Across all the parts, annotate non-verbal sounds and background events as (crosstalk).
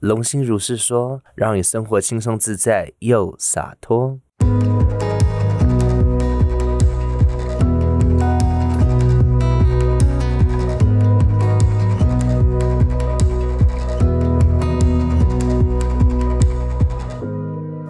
龙心如是说，让你生活轻松自在又洒脱。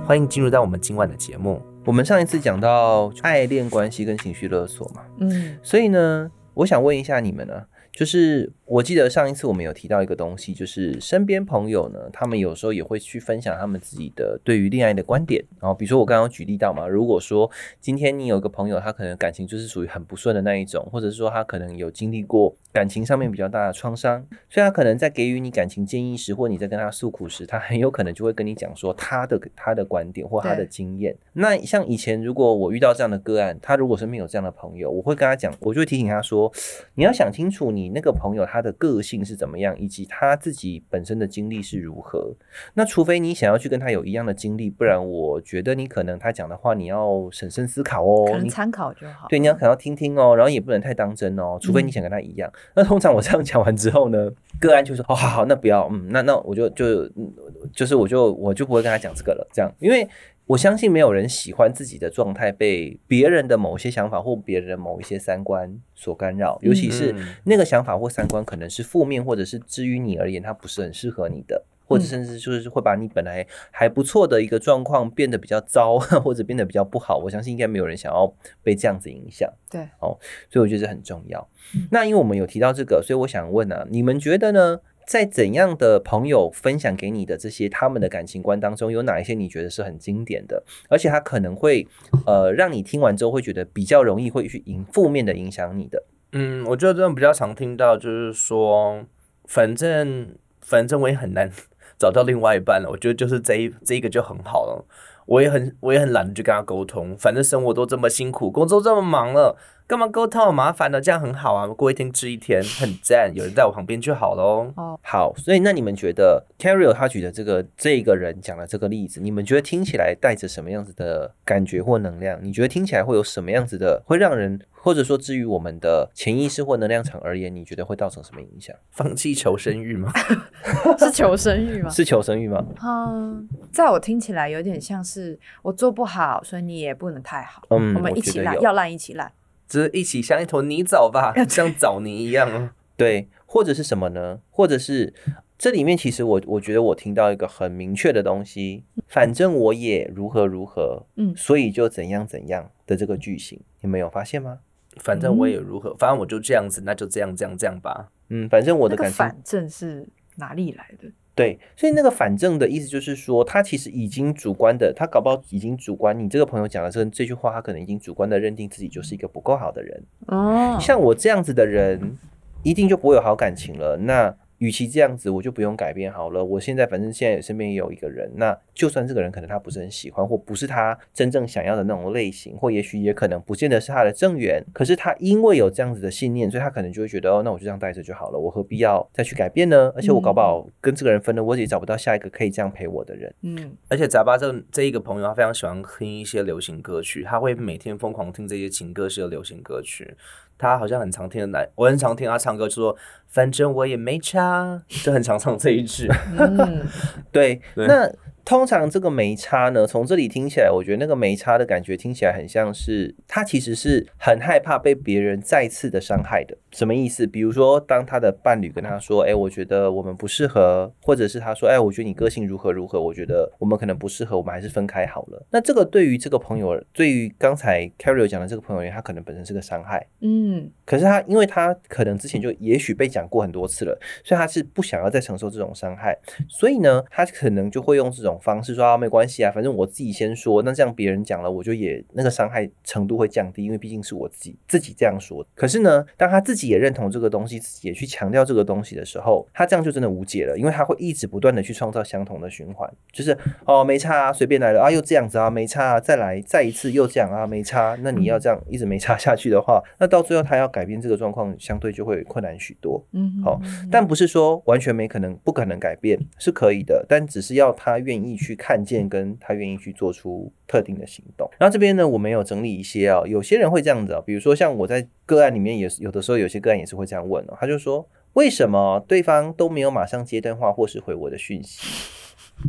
欢迎进入到我们今晚的节目。我们上一次讲到爱恋关系跟情绪勒索嘛，嗯，所以呢，我想问一下你们呢，就是我记得上一次我们有提到一个东西，就是身边朋友呢，他们有时候也会去分享他们自己的对于恋爱的观点。然后比如说我刚刚举例到嘛，如果说今天你有个朋友，他可能感情就是属于很不顺的那一种，或者是说他可能有经历过感情上面比较大的创伤，所以他可能在给予你感情建议时，或你在跟他诉苦时，他很有可能就会跟你讲说他的他的观点或他的经验。那像以前如果我遇到这样的个案，他如果身边有这样的朋友，我会跟他讲，我就会提醒他说，你要想清楚你那个朋友他的个性是怎么样，以及他自己本身的经历是如何。那除非你想要去跟他有一样的经历，不然我觉得你可能他讲的话你要审慎思考哦。你可能参考就好。对，你要可能要听听哦，然后也不能太当真哦，除非你想跟他一样。那通常我这样讲完之后呢，个案就说：“哦，好好，那不要，嗯，那那我就就嗯就是我就我就不会跟他讲这个了，这样，因为我相信没有人喜欢自己的状态被别人的某些想法或别人的某一些三观所干扰，尤其是嗯那个想法或三观可能是负面，或者是至于你而言，它不是很适合你的。”或者甚至就是会把你本来还不错的一个状况变得比较糟，(laughs) 或者变得比较不好。我相信应该没有人想要被这样子影响。对，哦所以我觉得这很重要。那因为我们有提到这个，所以我想问啊，你们觉得呢？在怎样的朋友分享给你的这些他们的感情观当中，有哪一些你觉得是很经典的，而且他可能会呃让你听完之后会觉得比较容易会去影负面的影响你的？嗯，我觉得这种比较常听到，就是说，反正反正我也很难 (laughs) 找到另外一半了。我觉得就是这一这一个就很好了。我也很我也很懒得去跟他沟通，反正生活都这么辛苦，工作这么忙了，干嘛沟通好麻烦的？这样很好啊，过一天吃一天，很赞，有人在我旁边就好喽。好，所以那你们觉得 Carol 他举的这个这个人讲的这个例子，你们觉得听起来带着什么样子的感觉或能量？你觉得听起来会有什么样子的，会让人或者说至于我们的潜意识或能量场而言，你觉得会造成什么影响？放弃求生欲吗？(laughs) (laughs) 是求生欲吗？是求生欲吗？嗯，在我听起来有点像是我做不好，所以你也不能太好。嗯，我们一起烂，要烂一起烂。只是一起像一坨泥沼吧，(laughs) 像枣泥一样哦。对，或者是什么呢？或者是这里面其实我我觉得我听到一个很明确的东西，反正我也如何如何，嗯所以就怎样怎样的这个句型，你们有发现吗？反正我也如何，反正我就这样子，那就这样这样这样吧。嗯，反正我的那个感情反正是哪里来的？对，所以那个反正的意思就是说，他其实已经主观的，他搞不好已经主观。你这个朋友讲的这这句话，他可能已经主观的认定自己就是一个不够好的人。哦，像我这样子的人，一定就不会有好感情了。那与其这样子，我就不用改变好了。我现在反正现在身边也有一个人，那就算这个人可能他不是很喜欢，或不是他真正想要的那种类型，或也许也可能不见得是他的正缘。可是他因为有这样子的信念，所以他可能就会觉得，哦，那我就这样带着就好了，我何必要再去改变呢？而且我搞不好跟这个人分了，我也找不到下一个可以这样陪我的人。嗯，而且杂巴这这一个朋友，他非常喜欢听一些流行歌曲，他会每天疯狂听这些情歌式的流行歌曲。他好像很常听的男，我很常听他唱歌，就说反正我也没差，(laughs) 就很常唱这一句。嗯，(laughs) 对，对那通常这个没差呢，从这里听起来，我觉得那个没差的感觉听起来很像是他其实是很害怕被别人再次的伤害的。什么意思？比如说，当他的伴侣跟他说：“哎，我觉得我们不适合。”或者是他说：“哎，我觉得你个性如何如何，我觉得我们可能不适合，我们还是分开好了。”那这个对于这个朋友，对于刚才 Carol 讲的这个朋友他可能本身是个伤害。嗯，可是他，因为他可能之前就也许被讲过很多次了，所以他是不想要再承受这种伤害，所以呢，他可能就会用这种方式说啊，没关系啊，反正我自己先说，那这样别人讲了，我就也那个伤害程度会降低，因为毕竟是我自己自己这样说。可是呢，当他自己也认同这个东西，自己也去强调这个东西的时候，他这样就真的无解了，因为他会一直不断的去创造相同的循环，就是哦没差啊，随便来了啊，又这样子啊，没差啊，再来再一次又这样啊，没差，那你要这样一直没差下去的话，(laughs) 那到最后他要改变这个状况，相对就会困难许多。嗯，好但不是说完全没可能、不可能改变，是可以的，但只是要他愿意去看见，跟他愿意去做出特定的行动。然后这边呢，我们有整理一些啊、有些人会这样子啊、比如说像我在个案里面也有的时候有些个案也是会这样问哦、他就说。为什么对方都没有马上接电话或是回我的讯息？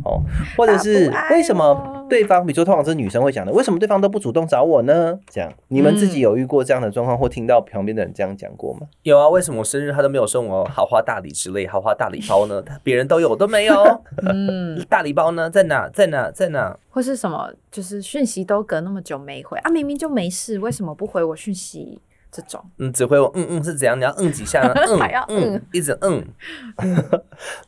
哦，或者是为什么对方，比如说通常是女生会讲的，为什么对方都不主动找我呢？这样，你们自己嗯有遇过这样的状况，或听到旁边的人这样讲过吗？有啊，为什么我生日他都没有送我豪华大礼之类豪华大礼包呢？他 (laughs) 别人都有，我都没有。嗯，(laughs) 大礼包呢？在哪？在哪？在哪？或是什么，就是讯息都隔那么久没回啊，明明就没事，为什么不回我讯息？这种嗯，只会我嗯嗯是怎样？你要嗯几下呢？(laughs) 嗯还要嗯嗯，一直嗯。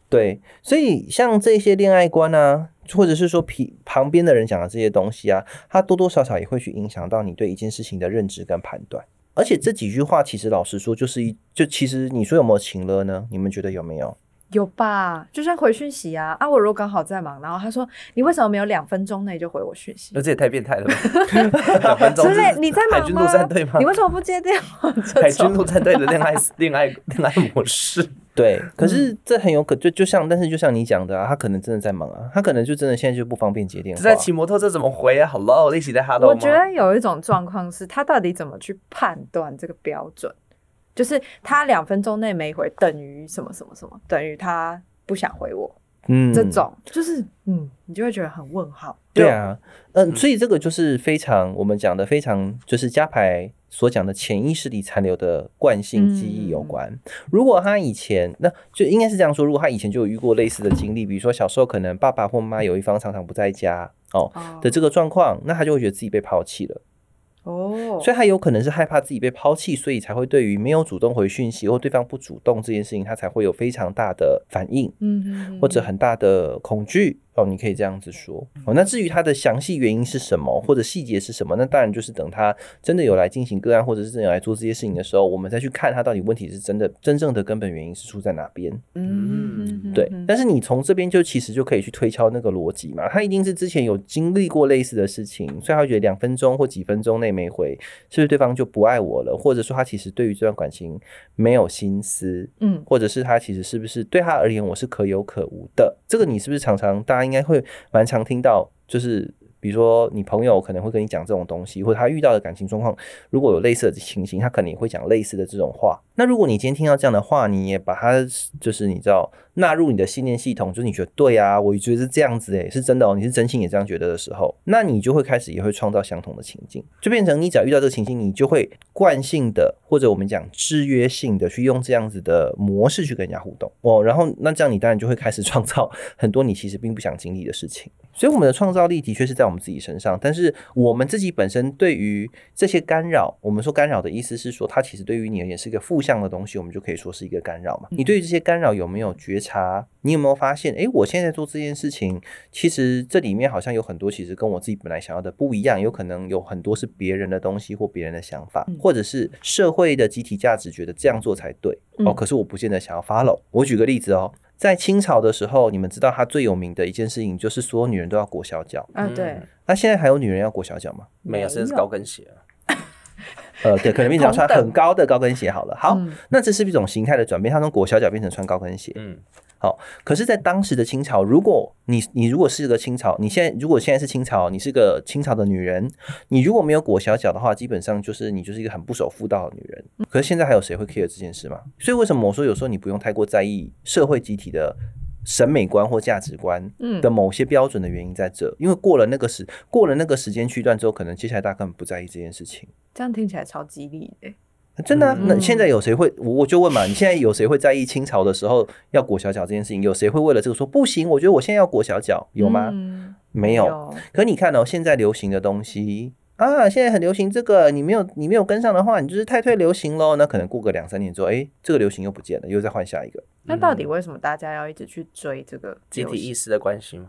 对，所以像这些恋爱观啊，或者是说旁旁边的人讲的这些东西啊，它多多少少也会去影响到你对一件事情的认知跟判断。而且这几句话，其实老实说，就是一就其实你说有没有情了呢？你们觉得有没有？有吧？就像回讯息啊啊，我如果刚好在忙，然后他说你为什么没有两分钟内就回我讯息那？这也太变态了吧！(laughs) 两分钟之类你在忙海军陆战队吗你？为什么不接电话？海军陆战队的恋爱 (laughs) 恋爱恋爱模式，对，可是这很有可就就像，但是就像你讲的啊，他可能真的在忙啊，他可能就真的现在就不方便接电话。这在骑摩托车怎么回啊？Hello，一起在 Hello 吗？我觉得有一种状况是他到底怎么去判断这个标准，就是他两分钟内没回等于什么什么什么，等于他不想回我，嗯这种就是嗯，你就会觉得很问号。对啊，嗯，所以这个就是非常我们讲的非常就是加牌所讲的潜意识里残留的惯性记忆有关。如果他以前那就应该是这样说，如果他以前就有遇过类似的经历，比如说小时候可能爸爸或妈妈有一方常常不在家哦哦的这个状况，那他就会觉得自己被抛弃了。哦，所以他有可能是害怕自己被抛弃，所以才会对于没有主动回讯息或对方不主动这件事情，他才会有非常大的反应。嗯嗯，或者很大的恐惧哦，你可以这样子说哦。那至于它的详细原因是什么，或者细节是什么，那当然就是等他真的有来进行个案，或者是真的有来做这些事情的时候，我们再去看他到底问题是真的真正的根本原因是出在哪边。嗯对，但是你从这边就其实就可以去推敲那个逻辑嘛，他一定是之前有经历过类似的事情，所以他觉得两分钟或几分钟内没回，是不是对方就不爱我了，或者说他其实对于这段感情没有心思，嗯或者是他其实是不是对他而言我是可有可无的？这个你是不是常常大他应该会蛮常听到，就是。比如说，你朋友可能会跟你讲这种东西，或者他遇到的感情状况，如果有类似的情形，他可能也会讲类似的这种话。那如果你今天听到这样的话，你也把它就是你知道纳入你的信念系统，就是你觉得对啊，我觉得是这样子诶，是真的哦，你是真心也这样觉得的时候，那你就会开始也会创造相同的情境，就变成你只要遇到这个情境，你就会惯性的或者我们讲制约性的去用这样子的模式去跟人家互动。哦，然后那这样你当然就会开始创造 (laughs) 很多你其实并不想经历的事情。所以我们的创造力的确是在我们自己身上，但是我们自己本身对于这些干扰，我们说干扰的意思是说，它其实对于你而言是一个负向的东西，我们就可以说是一个干扰嘛。你对于这些干扰有没有觉察？你有没有发现，诶，我现在做这件事情，其实这里面好像有很多其实跟我自己本来想要的不一样，有可能有很多是别人的东西或别人的想法，或者是社会的集体价值觉得这样做才对哦，嗯可是我不见得想要 follow。我举个例子哦，在清朝的时候，你们知道他最有名的一件事情就是所有女人都要裹小脚。啊对嗯，那现在还有女人要裹小脚吗？没有，没甚至是高跟鞋。呃，对，可能变成穿很高的高跟鞋好了。好，嗯那这是一种形态的转变，它从裹小脚变成穿高跟鞋。嗯，好，可是，在当时的清朝，如果你你如果是个清朝，你现在如果现在是清朝，你是个清朝的女人，你如果没有裹小脚的话，基本上就是你就是一个很不守妇道的女人。可是现在还有谁会 care 这件事吗？所以为什么我说有时候你不用太过在意社会集体的审美观或价值观嗯的某些标准的原因在这，因为过了那个时过了那个时间区段之后，可能接下来大家根本不在意这件事情。这样听起来超激励的。真的、那现在有谁会？我我就问嘛，你现在有谁会在意清朝的时候要裹小脚这件事情？有谁会为了这个说不行？我觉得我现在要裹小脚，有吗？嗯没有。可你看哦，现在流行的东西啊，现在很流行这个，你没有你没有跟上的话，你就是太退流行喽。那可能过个两三年之后，哎，这个流行又不见了，又再换下一个。那到底为什么大家要一直去追这个集体意识的关系吗？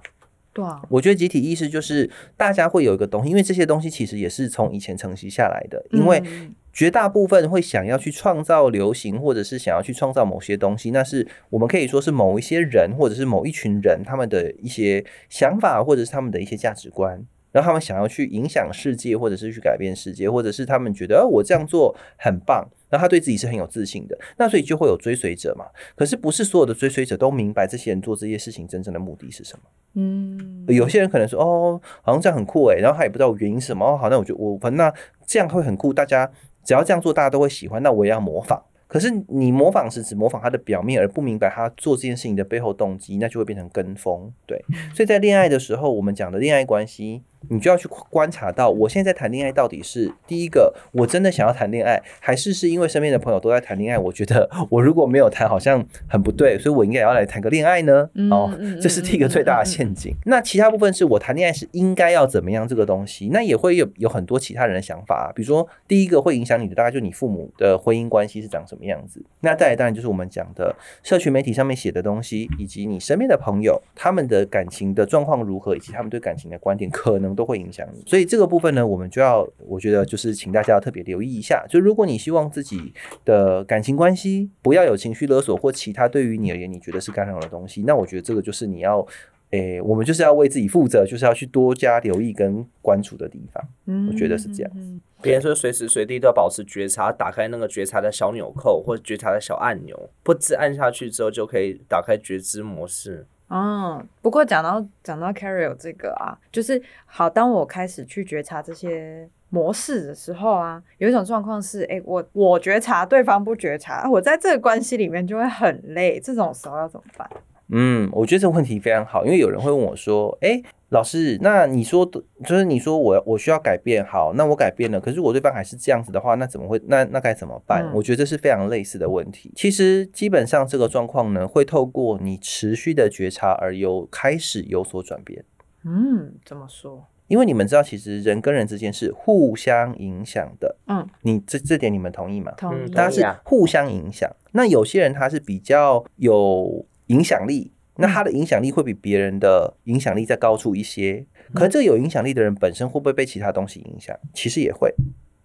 对啊，我觉得集体意识就是大家会有一个东西，因为这些东西其实也是从以前承袭下来的，因为嗯绝大部分会想要去创造流行，或者是想要去创造某些东西，那是我们可以说是某一些人或者是某一群人他们的一些想法，或者是他们的一些价值观。然后他们想要去影响世界，或者是去改变世界，或者是他们觉得，哦，我这样做很棒，然后他对自己是很有自信的，那所以就会有追随者嘛。可是不是所有的追随者都明白这些人做这些事情真正的目的是什么。嗯，有些人可能说，哦，好像这样很酷诶，然后他也不知道原因是什么。哦，好，那我就我反正那这样会很酷，大家只要这样做，大家都会喜欢，那我也要模仿。可是你模仿是只模仿他的表面，而不明白他做这件事情的背后动机，那就会变成跟风。对，所以在恋爱的时候，我们讲的恋爱关系，你就要去观察到，我现在在谈恋爱到底是第一个，我真的想要谈恋爱，还是是因为身边的朋友都在谈恋爱，我觉得我如果没有谈，好像很不对，所以我应该也要来谈个恋爱呢？嗯哦嗯，这是第一个最大的陷阱。那其他部分是我谈恋爱是应该要怎么样这个东西，那也会有有很多其他人的想法、比如说第一个会影响你的，大概就你父母的婚姻关系是长什么样子。那再来当然就是我们讲的社群媒体上面写的东西，以及你身边的朋友他们的感情的状况如何，以及他们对感情的观点，可能都会影响你。所以这个部分呢，我们就要我觉得就是请大家要特别留意一下，就如果你希望自己的感情关系不要有情绪勒索或其他对于你而言你觉得是干扰的东西，那我觉得这个就是你要。诶，我们就是要为自己负责，就是要去多加留意跟关注的地方。嗯我觉得是这样嗯别人说随时随地都要保持觉察，打开那个觉察的小纽扣或者觉察的小按钮，不自按下去之后就可以打开觉知模式。哦，不过讲到讲到 carry 这个啊，就是好，当我开始去觉察这些模式的时候啊，有一种状况是，哎、我我觉察，对方不觉察，我在这个关系里面就会很累，这种时候要怎么办？嗯，我觉得这个问题非常好，因为有人会问我说：“诶，老师，那你说的，就是你说我我需要改变，好，那我改变了，可是我对方还是这样子的话，那怎么会？那那该怎么办？”嗯我觉得这是非常类似的问题。其实基本上这个状况呢，会透过你持续的觉察而有开始有所转变。嗯，怎么说？因为你们知道，其实人跟人之间是互相影响的。嗯，你这这点你们同意吗？同意。大家是互相影响。那有些人他是比较有影响力，那他的影响力会比别人的影响力再高出一些。可是这个有影响力的人本身会不会被其他东西影响？其实也会。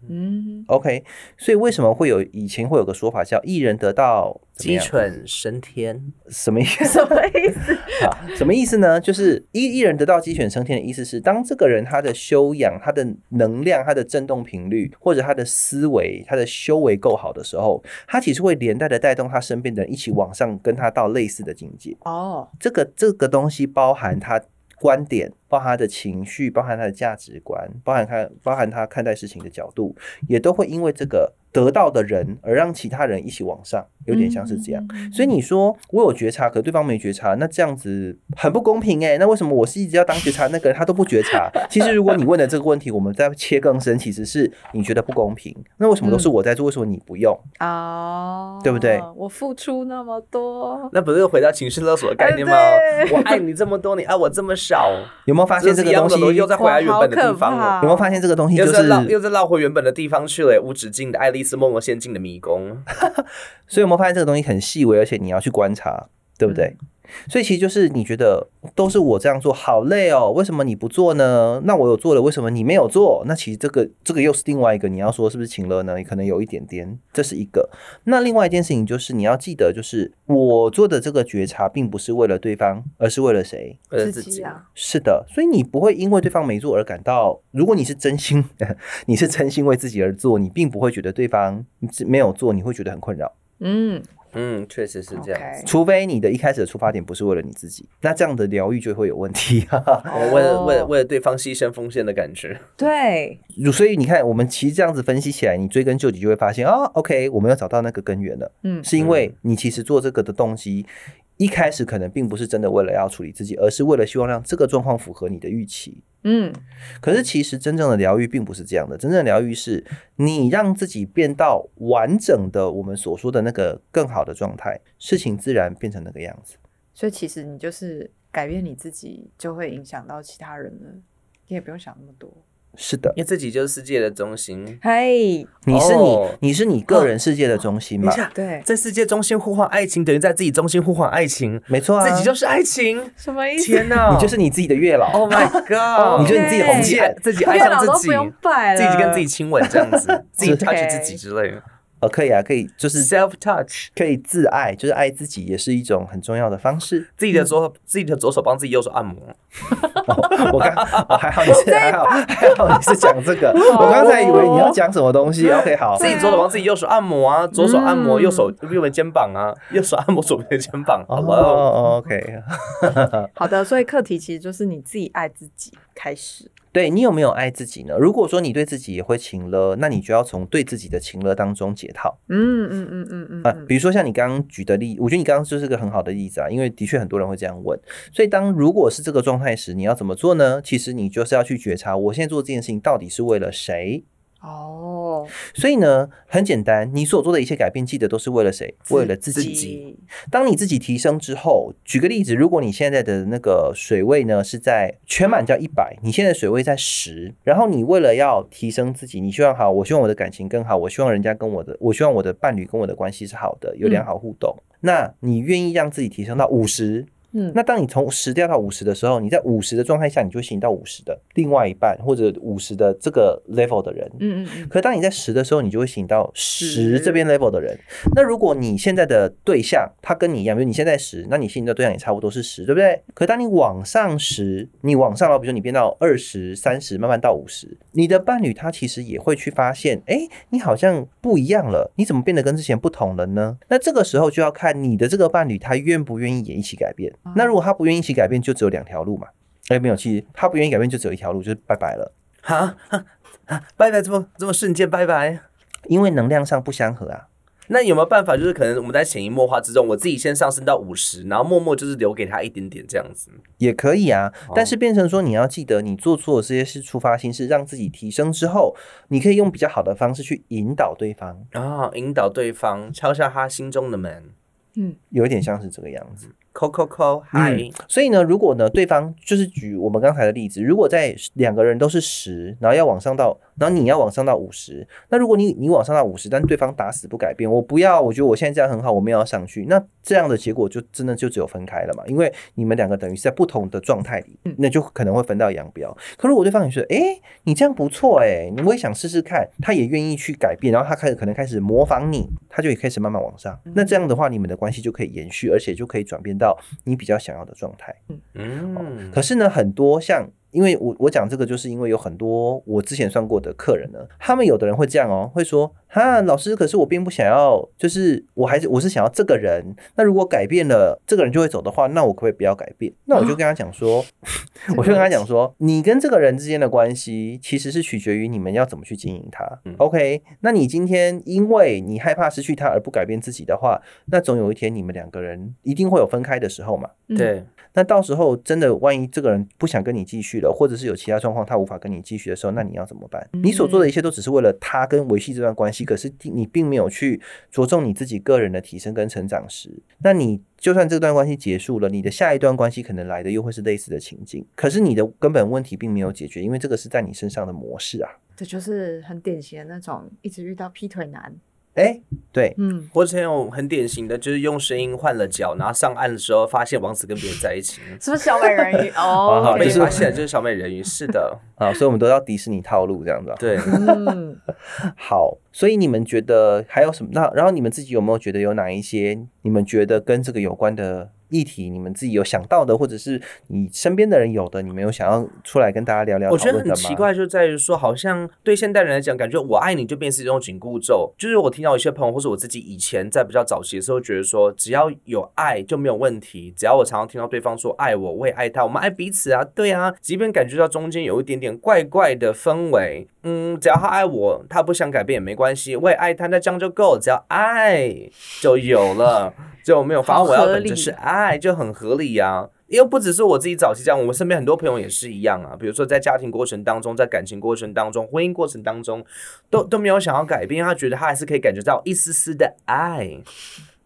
嗯 OK，所以为什么会有以前会有个说法叫“一人得道鸡犬升天，什么意思？(laughs) 什么意思？(laughs) 好，什么意思呢？就是一一人得道鸡犬升天的意思是，当这个人他的修养、他的能量、他的振动频率，或者他的思维、他的修为够好的时候，他其实会连带的带动他身边的人一起往上，跟他到类似的境界。哦，这个这个东西包含他观点，包含他的情绪，包含他的价值观，包含他包含他看待事情的角度，也都会因为这个得到的人而让其他人一起往上，有点像是这样。嗯所以你说我有觉察，可对方没觉察，那这样子很不公平哎、那为什么我是一直要当觉察那个人，他都不觉察？(laughs) 其实如果你问的这个问题，我们再切更深，其实是你觉得不公平。那为什么都是我在做，为什么你不用？哦，对不对？我付出那么多，那不是回到情绪勒索的概念吗哎？我爱你这么多，你爱我这么少，有没有发现这个东西？又再回来原本的地方了。有没有发现这个东西就又再绕，是？又再绕回原本的地方去了，无止境的爱丽丝梦游仙境的迷宫。(laughs) (laughs) 所以有没有发现这个东西很细微，而且你要去观察，对不对？所以其实就是你觉得都是我这样做好累哦，为什么你不做呢？那我有做了，为什么你没有做？那其实这个这个又是另外一个，你要说是不是情勒呢？可能有一点点，这是一个。那另外一件事情就是你要记得，就是我做的这个觉察，并不是为了对方，而是为了谁？为了自己，啊，是的，所以你不会因为对方没做而感到，如果你是真心，(laughs) 你是真心为自己而做，你并不会觉得对方没有做，你会觉得很困扰。嗯嗯，确实是这样。除非你的一开始的出发点不是为了你自己，那这样的疗愈就会有问题。(laughs) 哦为了为了为了对方牺牲奉献的感觉，对，所以你看，我们其实这样子分析起来，你追根究底就会发现，哦，OK，我们要找到那个根源了，嗯是因为你其实做这个的动机。一开始可能并不是真的为了要处理自己，而是为了希望让这个状况符合你的预期。嗯可是其实真正的疗愈并不是这样的，真正的疗愈是你让自己变到完整的我们所说的那个更好的状态，事情自然变成那个样子。所以其实你就是改变你自己，就会影响到其他人了，你也不用想那么多。是的，因为自己就是世界的中心。嘿，你是你，哦。你是你个人世界的中心嘛？对，在世界中心呼唤爱情，等于在自己中心呼唤爱情，没错啊，自己就是爱情。什么意思？天哪，你就是你自己的月老。Oh my (laughs) God！你就是你自己红线。自己爱月老上自己，都不用拜，自己跟自己亲吻这样子，(laughs) 自己是 touch 自己之类的呃，可以啊，可以，就是，self touch。可以自爱，就是爱自己，也是一种很重要的方式。自己的左自己的左手帮自己右手按摩，我刚、哦、还好你是还好还好你是讲这个，我刚才以为你要讲什么东西。OK，好，自己左手帮自己右手按摩啊，左手按摩嗯右手右边肩膀啊，右手按摩左边的肩膀。哦 Hello，哦，OK，好的，所以课题其实就是你自己爱自己开始。对你有没有爱自己呢？如果说你对自己也会情了，那你就要从对自己的情了当中解套嗯嗯嗯嗯嗯啊。嗯比如说像你刚刚举的例，我觉得你刚刚就是个很好的例子啊，因为的确很多人会这样问。所以当如果是这个状态时，你要怎么做呢？其实你就是要去觉察，我现在做这件事情到底是为了谁。哦，所以呢，很简单，你所做的一切改变，记得都是为了谁？为了自。己当你自己提升之后，举个例子，如果你现在的那个水位呢是在全满叫一百，你现在水位在十，然后你为了要提升自己，你希望好，我希望我的感情更好，我希望人家跟我的，我希望我的伴侣跟我的关系是好的，有良好互动，那你愿意让自己提升到五十？嗯那当你从十掉到五十的时候，你在五十的状态下，你就会吸引到五十的另外一半或者五十的这个 level 的人。嗯嗯嗯，可当你在十的时候，你就会吸引到十十这边 level 的人。那如果你现在的对象他跟你一样，比如你现在十，那你吸引的对象也差不多是十，对不对？可当你往上十，你往上了，比如说你变到二十、三十，慢慢到五十，你的伴侣他其实也会去发现，哎，你好像不一样了，你怎么变得跟之前不同了呢？那这个时候就要看你的这个伴侣他愿不愿意也一起改变。那如果他不愿意一起改变，就只有两条路嘛。哎，没有，其实他不愿意改变，就只有一条路，就是拜拜了。哈，哈 (laughs) 哈拜拜，这么这么瞬间拜拜。因为能量上不相合啊。那有没有办法，就是可能我们在潜移默化之中，我自己先上升到五十，然后默默就是留给他一点点这样子。也可以啊，但是变成说你要记得，你做错的这些事，出发心是让自己提升之后，你可以用比较好的方式去引导对方，啊，引导对方敲下他心中的门，嗯有一点像是这个样子。扣扣扣，嗨，所以呢，如果呢对方就是举我们刚才的例子，如果在两个人都是十，然后要往上到，然后你要往上到五十，那如果你你往上到五十，但对方打死不改变，我不要，我觉得我现在这样很好，我们要上去，那这样的结果就真的就只有分开了嘛，因为你们两个等于是在不同的状态里，那就可能会分道扬镳。可如果对方也说，哎，你这样不错，哎，你我也想试试看，他也愿意去改变，然后他开始可能开始模仿你，他就也开始慢慢往上，那这样的话，你们的关系就可以延续，而且就可以转变到你比较想要的状态。嗯，可是呢，很多像，因为我我讲这个，就是因为有很多我之前算过的客人呢，他们有的人会这样哦，会说，哈，老师，可是我并不想要，就是我还是我是想要这个人，那如果改变了，这个人就会走的话，那我可不可以不要改变？那我就跟他讲说，(laughs) 我就跟他讲说，你跟这个人之间的关系其实是取决于你们要怎么去经营他。OK，那你今天因为你害怕失去他而不改变自己的话，那总有一天你们两个人一定会有分开的时候嘛。对，那到时候真的万一这个人不想跟你继续了，或者是有其他状况他无法跟你继续的时候，那你要怎么办？你所做的一切都只是为了他跟维系这段关系，可是你并没有去着重你自己个人的提升跟成长时，那你就算这段关系结束了，你的下一段关系可能来的又会是类似的情境，可是你的根本问题并没有解决，因为这个是在你身上的模式啊。这就是很典型的那种一直遇到劈腿男。哎，对，嗯，或者有种很典型的，就是用声音换了脚，然后上岸的时候发现王子跟别人在一起，是不是小美人鱼？(laughs) 哦，发现了就是小美人鱼，是的，(laughs) 啊，所以我们都要迪士尼套路这样子、啊。对，嗯，(laughs) 好，所以你们觉得还有什么？那然后你们自己有没有觉得有哪一些你们觉得跟这个有关的议题，你们自己有想到的，或者是你身边的人有的，你们有想要出来跟大家聊聊？我觉得很奇，怪，就在于说，好像对现代人来讲，感觉我爱你就变成一种紧箍咒。就是我听到一些朋友，或是我自己以前在比较早期的时候，觉得说，只要有爱就没有问题。只要我常常听到对方说爱我，我也爱他，我们爱彼此啊，对啊。即便感觉到中间有一点点怪怪的氛围，嗯，只要他爱我，他不想改变也没关系，我也爱他，那这样就够了，只要爱就有了，(laughs) 就没有。反正我要的就是爱，就很合理呀、因为不只是我自己早期这样，我们身边很多朋友也是一样啊。比如说在家庭过程当中，在感情过程当中、婚姻过程当中，都都没有想要改变，他觉得他还是可以感觉到一丝丝的爱，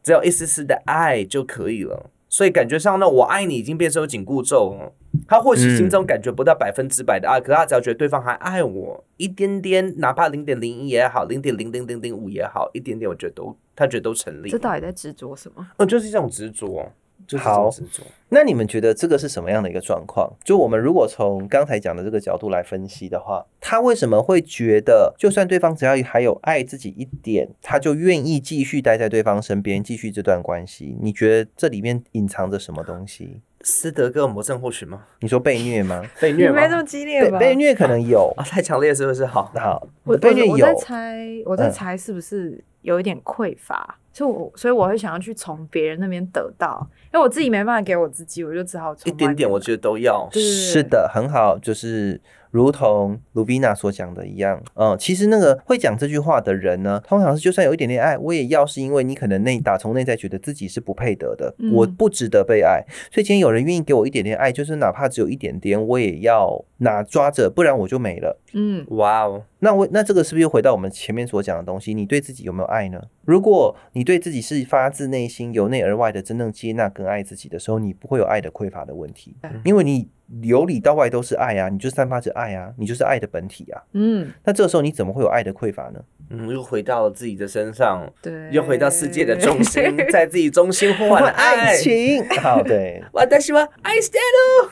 只有一丝丝的爱就可以了。所以感觉上呢，我爱你已经变成有紧箍咒了。他或许心中感觉不到百分之百的爱，可他只要觉得对方还爱我一点点，哪怕零点零一也好，零点零零零零五也好，一点点，我觉得都他觉得都成立。这到底在执着什么？嗯，就是这种执着，就是这好执着。那你们觉得这个是什么样的一个状况？就我们如果从刚才讲的这个角度来分析的话，他为什么会觉得，就算对方只要还有爱自己一点，他就愿意继续待在对方身边，继续这段关系？你觉得这里面隐藏着什么东西？斯德哥尔摩症候群吗？你说被虐吗？(laughs) 被虐没这么激烈被吧？被虐可能有，(laughs) 啊，太强烈是不是？好，好我，被虐有我我在，猜，我在嗯猜是不是有一点匮乏，所以我所以我会想要去从别人那边得到，因为我自己没办法给我自己，我就只好从一点点，我觉得都要。是的，很好，就是如同卢比娜所讲的一样，嗯，其实那个会讲这句话的人呢，通常是就算有一点点爱，我也要是因为你可能内打从内在觉得自己是不配得的，嗯。我不值得被爱，所以今天有人愿意给我一点点爱，就是哪怕只有一点点，我也要拿抓着，不然我就没了。嗯，哇哦，那我那这个是不是又回到我们前面所讲的东西？你对自己有没有爱呢？如果你对自己是发自内心、由内而外的真正接纳跟爱自己的时候，你不会有爱的匮乏的问题，因为你由里到外都是爱啊，你就散发着爱啊，你就是爱的本体啊。嗯，那这个时候你怎么会有爱的匮乏呢？嗯，又回到了自己的身上，对，又回到世界的中心，在自己中心 (laughs) 呼唤爱。情，(laughs) 好，对，(laughs) 我的希望爱 stand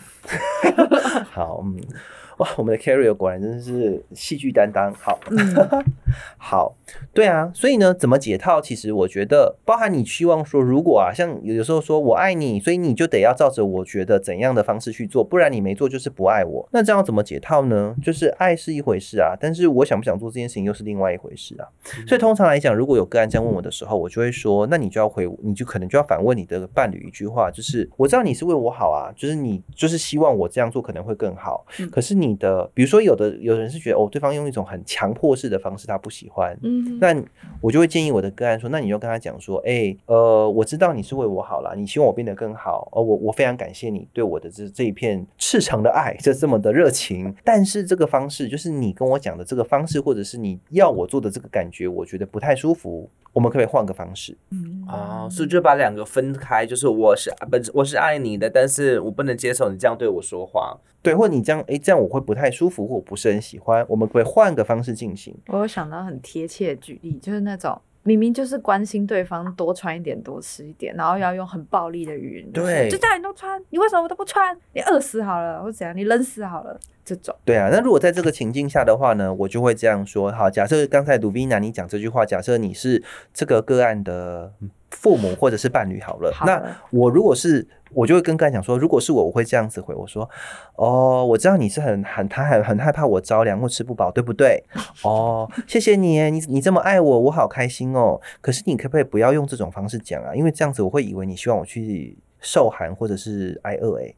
好，嗯，哇，我们的 Carrier 果然真的是戏剧担当。好，好，对啊，所以呢，怎么解套？其实我觉得，包含你希望说，如果啊，像有时候说我爱你，所以你就得要照着我觉得怎样的方式去做，不然你没做就是不爱我。那这样怎么解套呢？就是爱是一回事啊，但是我想不想做这件事情又是另外一回事啊。所以通常来讲，如果有个案这样问我的时候，我就会说，那你就要回，你就可能就要反问你的伴侣一句话，就是我知道你是为我好啊，就是你就是希望我这样做可能会更好，嗯可是你的，比如说有的有人是觉得哦，对方用一种很强迫式的方式他不喜欢，嗯，那我就会建议我的个案说，那你就跟他讲说，哎、呃，我知道你是为我好了，你希望我变得更好，哦，我我非常感谢你对我的这这一片赤诚的爱，就这么的热情。(laughs) 但是这个方式，就是你跟我讲的这个方式，或者是你要我做的这个感觉，我觉得不太舒服。我们可不可以换个方式？嗯啊，所以就把两个分开，就是我是本我是爱你的，但是我不能接受你这样对我说话。对，或你这样，哎，这样我会不太舒服，或我不是很喜欢。我们可以换个方式进行？我有想到很贴切的举例，就是那种明明就是关心对方多穿一点、多吃一点，然后要用很暴力的语言，就是对就叫你都穿，你为什么都不穿？你饿死好了，或怎样？你冷死好了，这种，对啊，那如果在这个情境下的话呢，我就会这样说：好，假设刚才鲁宾娜你讲这句话，假设你是这个个案的父母或者是伴侣好了，那好了我如果是，我就会跟个案讲说，如果是我，我会这样子回我说：哦，我知道你是很很他很很害怕我着凉或吃不饱，对不对？哦，谢谢你，你你这么爱我，我好开心哦。可是你可不可以不要用这种方式讲啊？因为这样子我会以为你希望我去受寒或者是挨饿哎。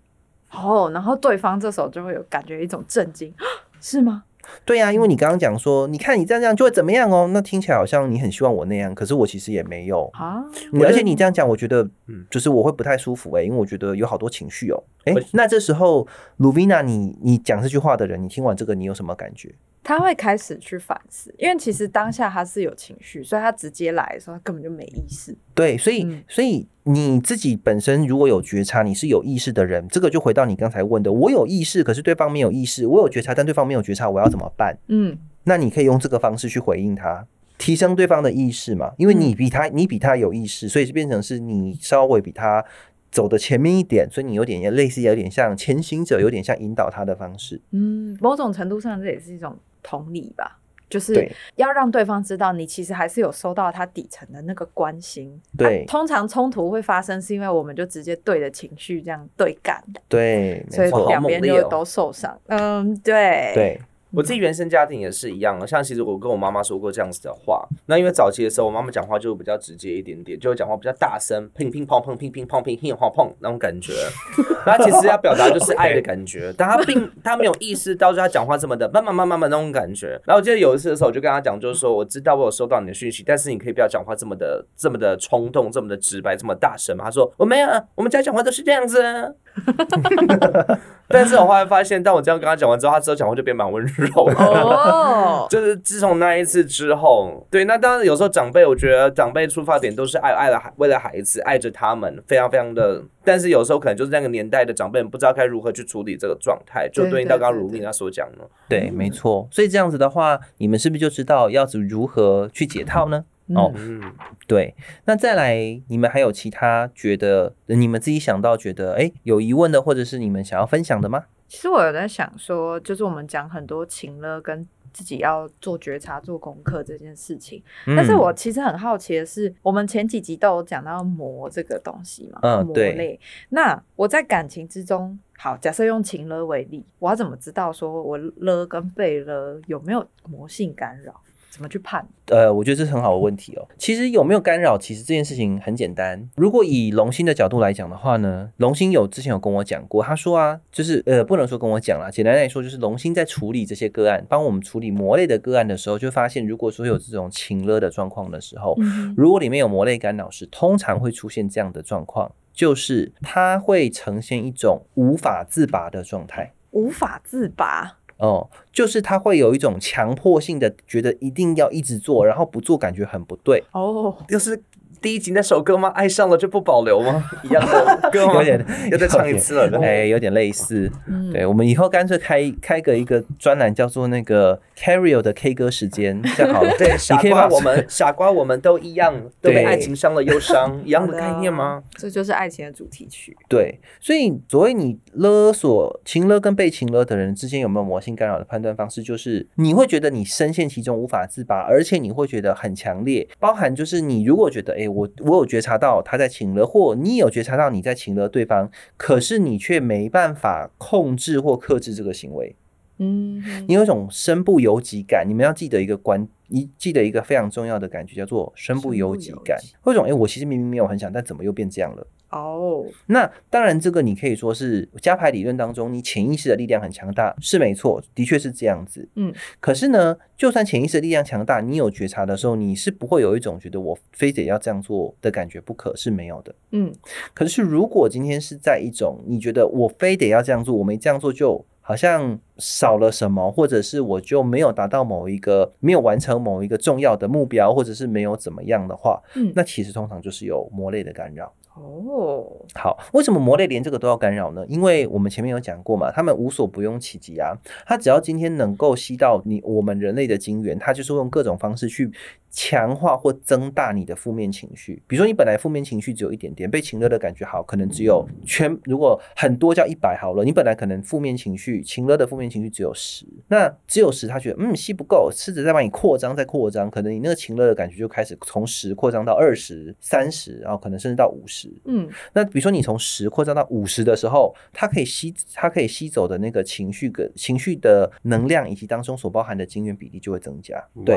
哦，然后对方这时候就会有感觉一种震惊，(gasps) 是吗？对呀、因为你刚刚讲说，你看你这样这样就会怎么样哦，那听起来好像你很希望我那样，可是我其实也没有。啊，而且你这样讲，我觉得嗯，就是我会不太舒服哎、因为我觉得有好多情绪哦。哎我，那这时候卢维娜，你你讲这句话的人，你听完这个，你有什么感觉？他会开始去反思，因为其实当下他是有情绪，所以他直接来的时候，他根本就没意识。对，所以、嗯所以你自己本身如果有觉察，你是有意识的人，这个就回到你刚才问的，我有意识，可是对方没有意识，我有觉察，但对方没有觉察，我要怎么办？嗯，那你可以用这个方式去回应他，提升对方的意识嘛，因为你比他，你比他有意识，所以就变成是你稍微比他走的前面一点，所以你有点类似，有点像前行者，有点像引导他的方式。嗯，某种程度上这也是一种同理吧，就是要让对方知道你其实还是有收到他底层的那个关心。对。啊通常冲突会发生是因为我们就直接对着情绪这样对干，对，所以，两边就都受伤。嗯，对，对，我自己原生家庭也是一样，像其实我跟我妈妈说过这样子的话。那因为早期的时候，我妈妈讲话就比较直接一点点，就会讲话比较大声，乒乒乓乓，乒乒乓乓，乒乓乓那种感觉。(laughs) 那其实要表达就是 (laughs) 爱的感觉，但她并她没有意识到，就她讲话这么的慢慢慢慢慢那种感觉。然后我记得有一次的时候，我就跟她讲，就是说我知道我有收到你的讯息，但是你可以不要讲话这么的这么的冲动，这么的直白，这么大声嘛。她说我没有，啊，我们家讲话都是这样子啊。(laughs) 但是我后来发现，当我这样跟他讲完之后，他之后讲话就变蛮温柔了。(laughs) 哦，(laughs) 就是自从那一次之后，对，那当然有时候长辈，我觉得长辈出发点都是爱爱了孩，为了孩子，爱着他们，非常非常的。但是有时候可能就是那个年代的长辈们不知道该如何去处理这个状态，就对对应到刚刚如丽娜所讲的。对，没错。所以这样子的话，你们是不是就知道要怎如何去解套呢？哦嗯，对，那再来，你们还有其他觉得你们自己想到觉得哎有疑问的，或者是你们想要分享的吗？其实我有在想说，就是我们讲很多情了跟。自己要做觉察、做功课这件事情，但是嗯我其实很好奇的是，我们前几集都有讲到磨这个东西嘛，嗯对类。那我在感情之中，好，假设用情了为例，我要怎么知道说我了跟被了有没有魔性干扰？怎么去判？呃，我觉得这是很好的问题哦。其实有没有干扰，其实这件事情很简单。如果以龙星的角度来讲的话呢，龙星有之前有跟我讲过，他说啊，就是呃，不能说跟我讲啦，简单来说就是龙星在处理这些个案，帮我们处理魔类的个案的时候，就发现如果说有这种情勒的状况的时候，嗯如果里面有魔类干扰时，通常会出现这样的状况，就是它会呈现一种无法自拔的状态。无法自拔。哦，就是他会有一种强迫性的觉得一定要一直做，然后不做感觉很不对，哦，就是第一集那首歌吗？爱上了就不保留吗？(laughs) 一样的歌吗？有点要再唱一次了。哎，有点类似。嗯，对，我们以后干脆开开个一个专栏，叫做那个 Carrio 的 K 歌时间，这样好了。(laughs) 对，傻可以把瓜我们傻瓜我们都一样，都被爱情伤了忧伤，一样的概念吗？这就是爱情的主题曲。对，所以所谓你勒索、情勒跟被情勒的人之间有没有魔性干扰的判断方式，就是你会觉得你深陷其中无法自拔，而且你会觉得很强烈，包含就是你如果觉得，哎，我我有觉察到他在请了，或你有觉察到你在请了对方，可是你却没办法控制或克制这个行为，嗯，你有一种身不由己感。你们要记得一个关，一记得一个非常重要的感觉，叫做身不由己感身不由己。或者一种，哎，我其实明明没有很想，但怎么又变这样了？哦，那当然，这个你可以说是加牌理论当中，你潜意识的力量很强大，是没错，的确是这样子。嗯，可是呢，就算潜意识的力量强大，你有觉察的时候，你是不会有一种觉得我非得要这样做的感觉不可，是没有的。嗯，可是如果今天是在一种你觉得我非得要这样做，我没这样做就好像少了什么，或者是我就没有达到某一个没有完成某一个重要的目标，或者是没有怎么样的话，嗯那其实通常就是有魔类的干扰。哦，好，为什么魔类连这个都要干扰呢？因为我们前面有讲过嘛，他们无所不用其极啊。他只要今天能够吸到你我们人类的精元，他就是用各种方式去强化或增大你的负面情绪。比如说你本来负面情绪只有一点点，被情勒的感觉好，可能只有全，如果很多叫一百好了，你本来可能负面情绪情勒的负面情绪只有十，那只有十，他觉得嗯吸不够，试着再把你扩张再扩张，可能你那个情勒的感觉就开始从十扩张到二十、三十，然后可能甚至到五十。嗯，那比如说你从十扩张到五十的时候，它可以吸它可以吸走的那个情绪跟情绪的能量以及当中所包含的精元比例就会增加。对，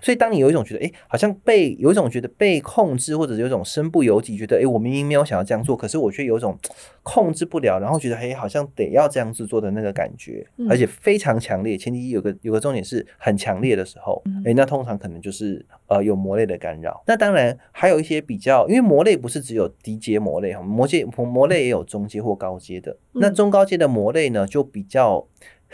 所以当你有一种觉得，哎，好像被有一种觉得被控制，或者有一种身不由己，觉得，哎，我明明没有想要这样做，可是我却有一种控制不了，然后觉得，哎，好像得要这样子做的那个感觉，嗯而且非常强烈。前提有个有个重点是很强烈的时候，哎，那通常可能就是呃有魔类的干扰。那当然还有一些比较，因为魔类不是只有低阶魔类哈，魔界魔魔类也有中阶或高阶的。那嗯中高阶的魔类呢，就比较。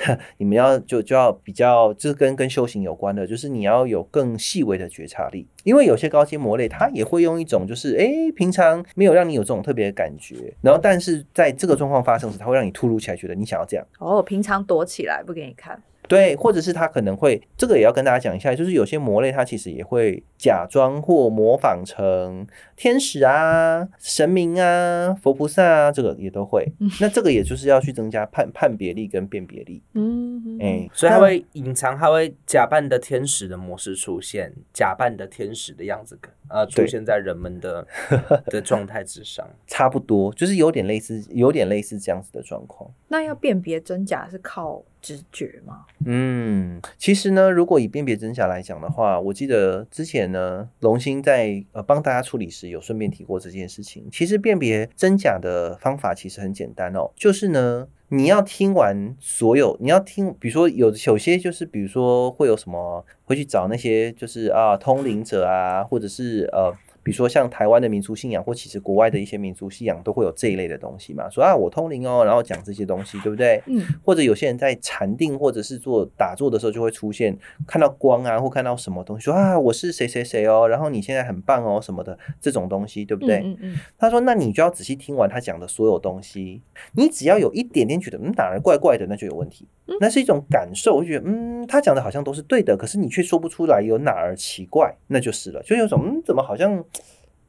(laughs) 你们要就就要比较，就是跟跟修行有关的，就是你要有更细微的觉察力，因为有些高阶魔类，它也会用一种就是，诶，平常没有让你有这种特别的感觉，然后但是在这个状况发生时，它会让你突如其来觉得你想要这样。哦，平常躲起来不给你看。对，或者是他可能会，这个也要跟大家讲一下，就是有些魔类它其实也会假装或模仿成天使啊、神明啊、佛菩萨啊，这个也都会。那这个也就是要去增加判判别力跟辨别力。嗯，哎、所以他会隐藏，他会假扮的天使的模式出现，假扮的天使的样子呃出现在人们的 (laughs) 的状态之上。差不多，就是有点类似，有点类似这样子的状况。那要辨别真假是靠直觉吗？嗯，其实呢，如果以辨别真假来讲的话，我记得之前呢，龙星在呃帮大家处理时有顺便提过这件事情。其实辨别真假的方法其实很简单哦，就是呢，你要听完所有，你要听，比如说有有些就是比如说会有什么会去找那些就是啊通灵者啊，或者是呃。比如说像台湾的民族信仰，或其实国外的一些民族信仰都会有这一类的东西嘛，说啊我通灵哦，然后讲这些东西，对不对？嗯，或者有些人在禅定或者是做打坐的时候，就会出现看到光啊，或看到什么东西，说啊我是谁谁谁哦，然后你现在很棒哦什么的这种东西，对不对？嗯嗯他说，那你就要仔细听完他讲的所有东西，你只要有一点点觉得嗯哪儿怪怪的，那就有问题。那是一种感受，我觉得嗯他讲的好像都是对的，可是你却说不出来有哪儿奇怪，那就是了，就有种嗯怎么好像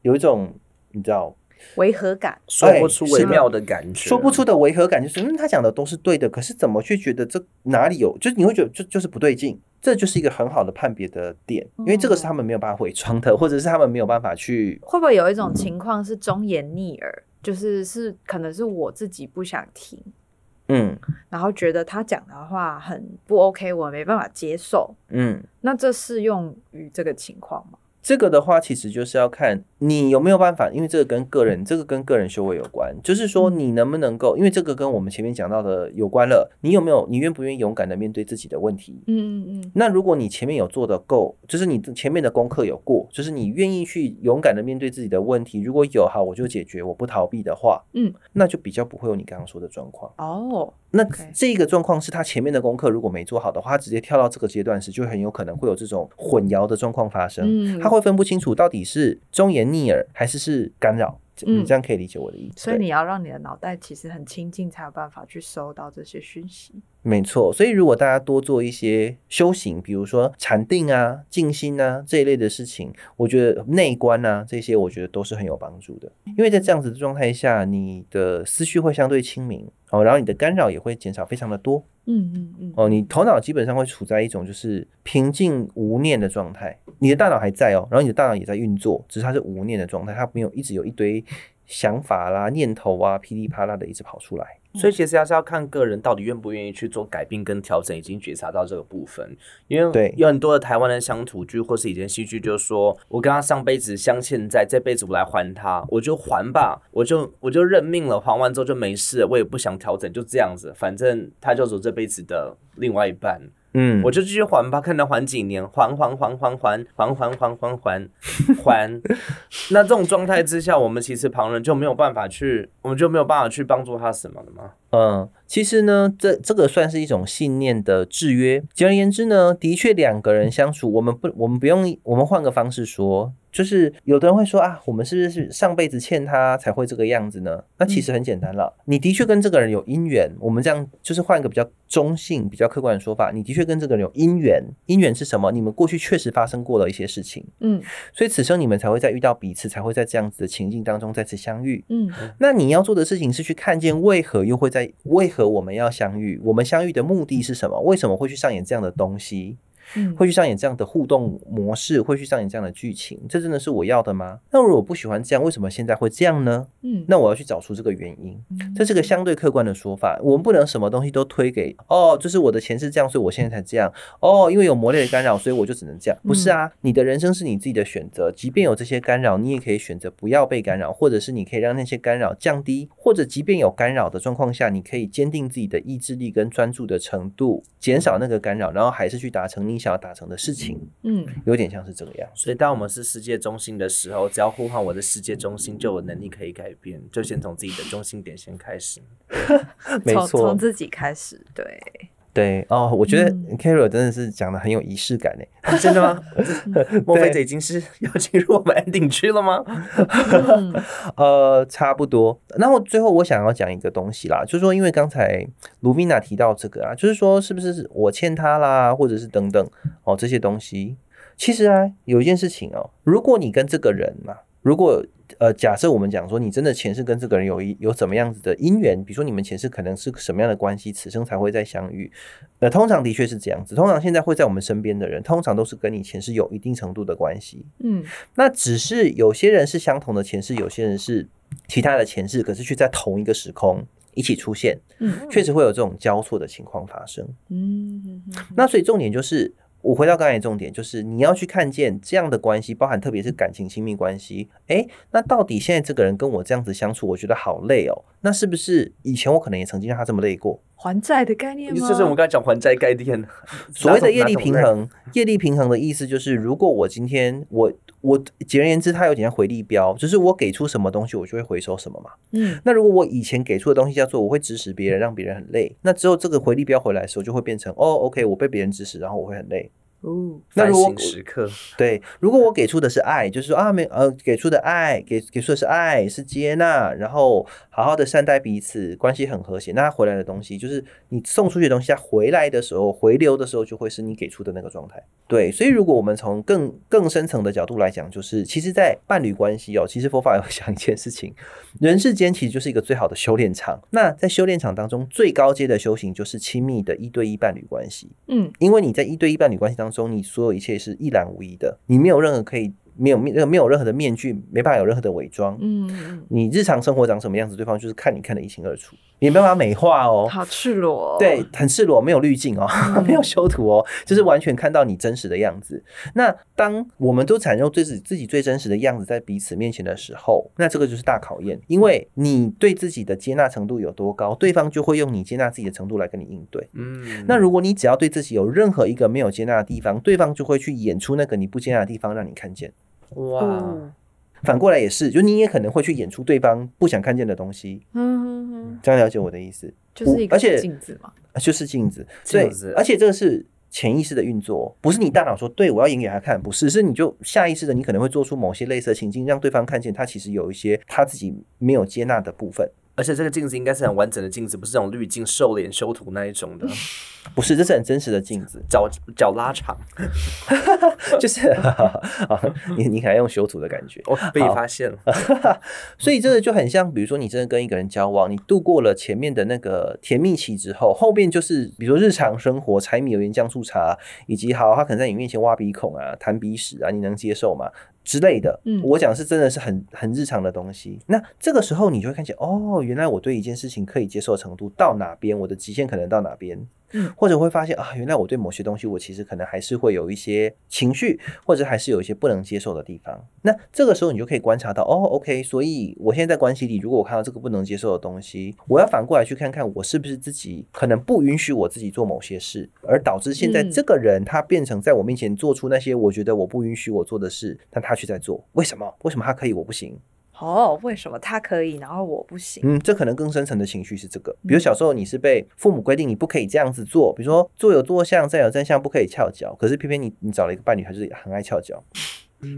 有一种你知道违和感。说不出微妙的感觉，说不出的违和感，就是嗯，他讲的都是对的，可是怎么却觉得这哪里有，就是你会觉得就就是不对劲，这就是一个很好的判别的点，因为这个是他们没有办法伪装的，或者是他们没有办法去，会不会有一种情况是忠言逆耳？就是是可能是我自己不想听，嗯然后觉得他讲的话很不 OK，我没办法接受。嗯。那这适用于这个情况吗？这个的话，其实就是要看你有没有办法，因为这个跟个人，这个跟个人修为有关。就是说，你能不能够，因为这个跟我们前面讲到的有关了。你有没有，你愿不愿意勇敢的面对自己的问题？嗯嗯嗯那如果你前面有做的够，就是你前面的功课有过，就是你愿意去勇敢的面对自己的问题，如果有好我就解决，我不逃避的话，嗯，那就比较不会有你刚刚说的状况。哦，那这个状况是他前面的功课如果没做好的话，他直接跳到这个阶段时，就很有可能会有这种混淆的状况发生。嗯他会分不清楚到底是忠言逆耳还是是干扰。嗯你这样可以理解我的意思。对所以你要让你的脑袋其实很清净，才有办法去收到这些讯息。没错，所以如果大家多做一些修行，比如说禅定啊、静心啊这一类的事情，我觉得内观啊这些，我觉得都是很有帮助的。因为在这样子的状态下，你的思绪会相对清明哦，然后你的干扰也会减少非常的多嗯嗯嗯，哦，你头脑基本上会处在一种就是平静无念的状态，你的大脑还在哦，然后你的大脑也在运作，只是它是无念的状态，它没有一直有一堆想法啦、念头啊噼里啪啦的一直跑出来。所以其实还是要看个人到底愿不愿意去做改变跟调整，已经觉察到这个部分。因为对有很多的台湾的乡土剧或是以前戏剧，就是说我跟他上辈子相欠债，这辈子我来还他，我就还吧，我就我就认命了，还完之后就没事，我也不想调整，就这样子，反正他就是我这辈子的另外一半。嗯，我就继续还吧，看他还几年，还还还还还还还还还还还。那这种状态之下，我们其实旁人就没有办法去，我们就没有办法去帮助他什么了吗？嗯，其实呢，这这个算是一种信念的制约。简而言之呢，的确两个人相处，我们不，我们不用，我们换个方式说，就是有的人会说啊，我们是不是上辈子欠他才会这个样子呢？那其实很简单了，你的确跟这个人有姻缘。我们这样就是换一个比较中性、比较客观的说法，你的确跟这个人有姻缘。姻缘是什么？你们过去确实发生过了一些事情，嗯所以此生你们才会在遇到彼此，才会在这样子的情境当中再次相遇。嗯那你要做的事情是去看见为何又会在为何我们要相遇，我们相遇的目的是什么？为什么会去上演这样的东西？嗯，会去上演这样的互动模式，会去上演这样的剧情？这真的是我要的吗？那如果不喜欢这样，为什么现在会这样呢？嗯那我要去找出这个原因。嗯这是个相对客观的说法，我们不能什么东西都推给哦，就是我的前世这样，所以我现在才这样哦，因为有魔力的干扰，所以我就只能这样。不是啊，你的人生是你自己的选择，即便有这些干扰，你也可以选择不要被干扰，或者是你可以让那些干扰降低，或者即便有干扰的状况下，你可以坚定自己的意志力跟专注的程度，减少那个干扰，然后还是去达成你想要达成的事情，嗯有点像是这个样。所以，当我们是世界中心的时候，只要呼唤我的世界中心，就有能力可以改变。就先从自己的中心点先开始。(laughs) 没错从，自己开始，对，对哦，我觉得嗯 Carol 真的是讲的很有仪式感诶。啊 (laughs) 真的吗？莫非这已经是要进入我们 ending 区了吗？嗯 (laughs) 呃，差不多。然后最后我想要讲一个东西啦，就是说，因为刚才卢米娜提到这个啊，就是说是不是我欠他啦，或者是等等哦这些东西。其实啊，有一件事情哦，如果你跟这个人嘛，如果呃假设我们讲说你真的前世跟这个人有一有怎么样子的姻缘，比如说你们前世可能是什么样的关系，此生才会再相遇。那通常的确是这样子，通常现在会在我们身边的人，通常都是跟你前世有一定程度的关系。嗯那只是有些人是相同的前世，有些人是其他的前世，可是却在同一个时空一起出现，嗯确实会有这种交错的情况发生。嗯那所以重点就是，我回到刚才的重点，就是你要去看见这样的关系，包含特别是感情亲密关系。诶，那到底现在这个人跟我这样子相处，我觉得好累哦。那是不是以前我可能也曾经让他这么累过？还债的概念吗？这是我们刚才讲还债概念。(laughs) 所谓的业力平衡，业力平衡的意思就是，如果我今天我我简而言之，它有点像回力标，就是我给出什么东西，我就会回收什么嘛。嗯那如果我以前给出的东西叫做我会指使别人，让别人很累，那之后这个回力标回来的时候，就会变成哦，OK，我被别人指使，然后我会很累。哦那如果时刻，(laughs) 对，如果我给出的是爱，就是说啊，没呃，给出的爱，给给出的是爱，是接纳，然后好好的善待彼此，关系很和谐。那他回来的东西，就是你送出去的东西，它回来的时候，回流的时候，就会是你给出的那个状态。对，所以如果我们从更更深层的角度来讲，就是其实，在伴侣关系哦，其实佛法有 (laughs) 讲一件事情，人世间其实就是一个最好的修炼场。那在修炼场当中，最高阶的修行就是亲密的一对一伴侣关系。嗯因为你在一对一伴侣关系当中，中你所有一切是一览无遗的，你没有任何可以没有面那个没有任何的面具，没办法有任何的伪装。嗯嗯你日常生活长什么样子，对方就是看你看得一清二楚，也没办法美化哦嗯，。好赤裸、哦。对，，很赤裸，没有滤镜哦，(laughs) 没有修图哦，就是完全看到你真实的样子。那当我们都采用最自己自己最真实的样子在彼此面前的时候，那这个就是大考验，因为你对自己的接纳程度有多高，对方就会用你接纳自己的程度来跟你应对。嗯，那如果你只要对自己有任何一个没有接纳的地方，对方就会去演出那个你不接纳的地方让你看见。哇，嗯。反过来也是，就你也可能会去演出对方不想看见的东西。嗯嗯嗯，这样了解我的意思？就是一个镜子嘛。啊就是镜子，对镜子，而且这个是潜意识的运作，不是你大脑说对我要演给他看，不是，是你就下意识的，你可能会做出某些类似的情境，让对方看见他其实有一些他自己没有接纳的部分，而且这个镜子应该是很完整的镜子，不是这种滤镜、瘦脸、修图那一种的，(laughs) 不是，这是很真实的镜子，脚脚拉长，(laughs) 就是啊，(laughs) 你你还用修图的感觉，哦，被你发现了，所以这个就很像，比如说你真的跟一个人交往，你度过了前面的那个甜蜜期之后，后面就是比如说日常生活，柴米油盐酱醋茶，以及好他可能在你面前挖鼻孔啊、弹鼻屎啊，你能接受吗？之类的，嗯我讲是真的是很很日常的东西。那这个时候你就会看见，哦，原来我对一件事情可以接受程度到哪边，我的极限可能到哪边。嗯或者会发现啊，原来我对某些东西，我其实可能还是会有一些情绪，或者还是有一些不能接受的地方。那这个时候你就可以观察到，哦，OK，所以我现在在关系里，如果我看到这个不能接受的东西，我要反过来去看看，我是不是自己可能不允许我自己做某些事，而导致现在嗯这个人他变成在我面前做出那些我觉得我不允许我做的事，但他却在做，为什么？为什么他可以，我不行？哦，为什么他可以，然后我不行？嗯，这可能更深层的情绪是这个。比如小时候你是被父母规定你不可以这样子做，比如说坐有坐相，站有站相，不可以翘脚。可是偏偏你你找了一个伴侣，他就是很爱翘脚，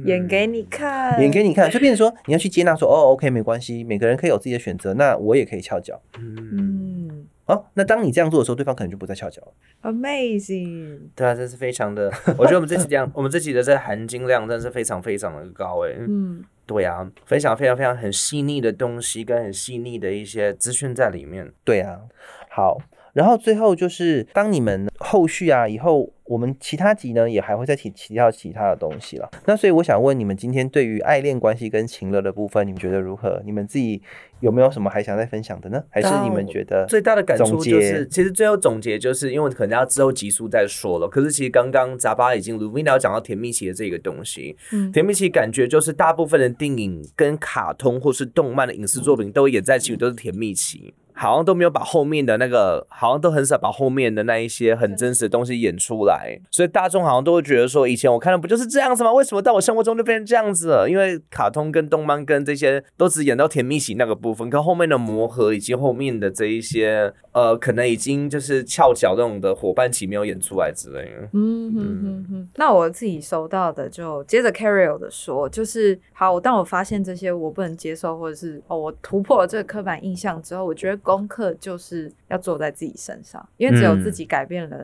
演给你看，演给你看，就变成说你要去接纳说哦，OK 没关系，每个人可以有自己的选择，那我也可以翘脚。嗯，好哦，那当你这样做的时候，对方可能就不再翘脚了。，amazing，对啊，这是非常的，我觉得我们这期量，我们这期的这含金量真的是非常非常的高哎，嗯对啊，分享非常非常很细腻的东西跟很细腻的一些资讯在里面，对啊，好。然后最后就是，当你们后续啊，以后我们其他集呢也还会再提提到其他的东西了。那所以我想问你们，今天对于爱恋关系跟情乐的部分，你们觉得如何？你们自己有没有什么还想再分享的呢？还是你们觉得最大的感触就是，其实最后总结就是因为可能要之后集数再说了。可是其实刚刚杂巴已经 Luvina 讲到甜蜜期的这个东西，嗯甜蜜期感觉就是大部分的电影跟卡通或是动漫的影视作品都也在一起都是甜蜜期。好像都没有把后面的那个，好像都很少把后面的那一些很真实的东西演出来，所以大众好像都会觉得说，以前我看的不就是这样子吗？为什么到我生活中就变成这样子了？因为卡通跟动漫跟这些都只演到甜蜜期那个部分，可后面的磨合以及后面的这一些，呃，可能已经就是翘脚那种的伙伴期没有演出来之类的。嗯嗯嗯嗯，那我自己收到的就接着 Carol 的说，就是好，当我发现这些我不能接受，或者是哦，我突破了这个刻板印象之后，我觉得功课就是要做在自己身上，因为只有自己改变了，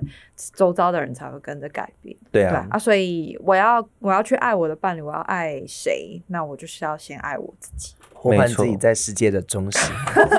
周遭的人才会跟着改变。对啊对啊，啊，所以我要我要去爱我的伴侣，我要爱谁，那我就是要先爱我自己，呼唤自己在世界的中心，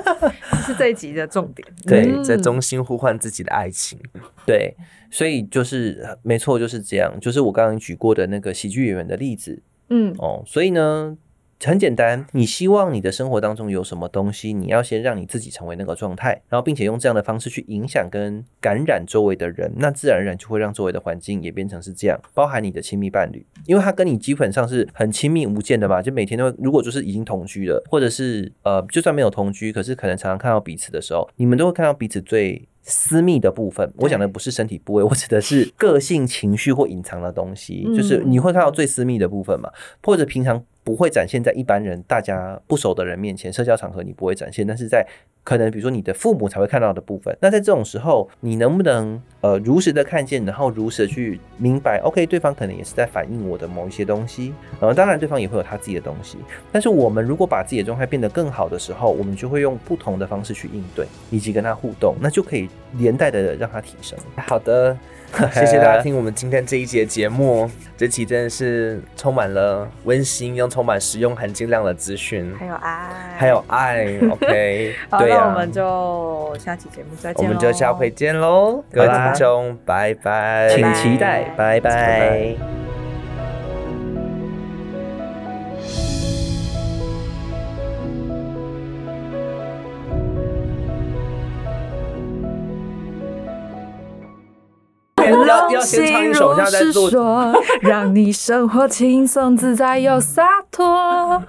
(laughs) 是这一集的重点。对，嗯在中心呼唤自己的爱情。对？所以就是呃没错，就是这样。就是我刚刚举过的那个喜剧演员的例子，嗯哦，所以呢，很简单，你希望你的生活当中有什么东西，你要先让你自己成为那个状态，然后并且用这样的方式去影响跟感染周围的人，那自然而然就会让周围的环境也变成是这样，包含你的亲密伴侣，因为他跟你基本上是很亲密无间的嘛，就每天都会，如果就是已经同居了，或者是呃，就算没有同居，可是可能常常看到彼此的时候，你们都会看到彼此最。私密的部分，我讲的不是身体部位，我指的是个性、情绪或隐藏的东西，就是你会看到最私密的部分嘛。或者平常不会展现在一般人、大家不熟的人面前，社交场合你不会展现，但是在可能比如说你的父母才会看到的部分。那在这种时候，你能不能呃如实的看见，然后如实的去明白，OK，对方可能也是在反映我的某一些东西，呃，当然对方也会有他自己的东西。但是我们如果把自己的状态变得更好的时候，我们就会用不同的方式去应对，以及跟他互动，那就可以连带的让他提升。好的，(laughs) 谢谢大家听我们今天这一节节目，这期真的是充满了温馨又充满实用含金量的资讯，还有爱，还有爱。(laughs) OK，好，对呀、那我们就下期节目再见我们就下回见喽，各位听众，拜拜，请期待，拜拜。拜拜要要先唱一首，现在在做。让你生活轻松自在又洒脱。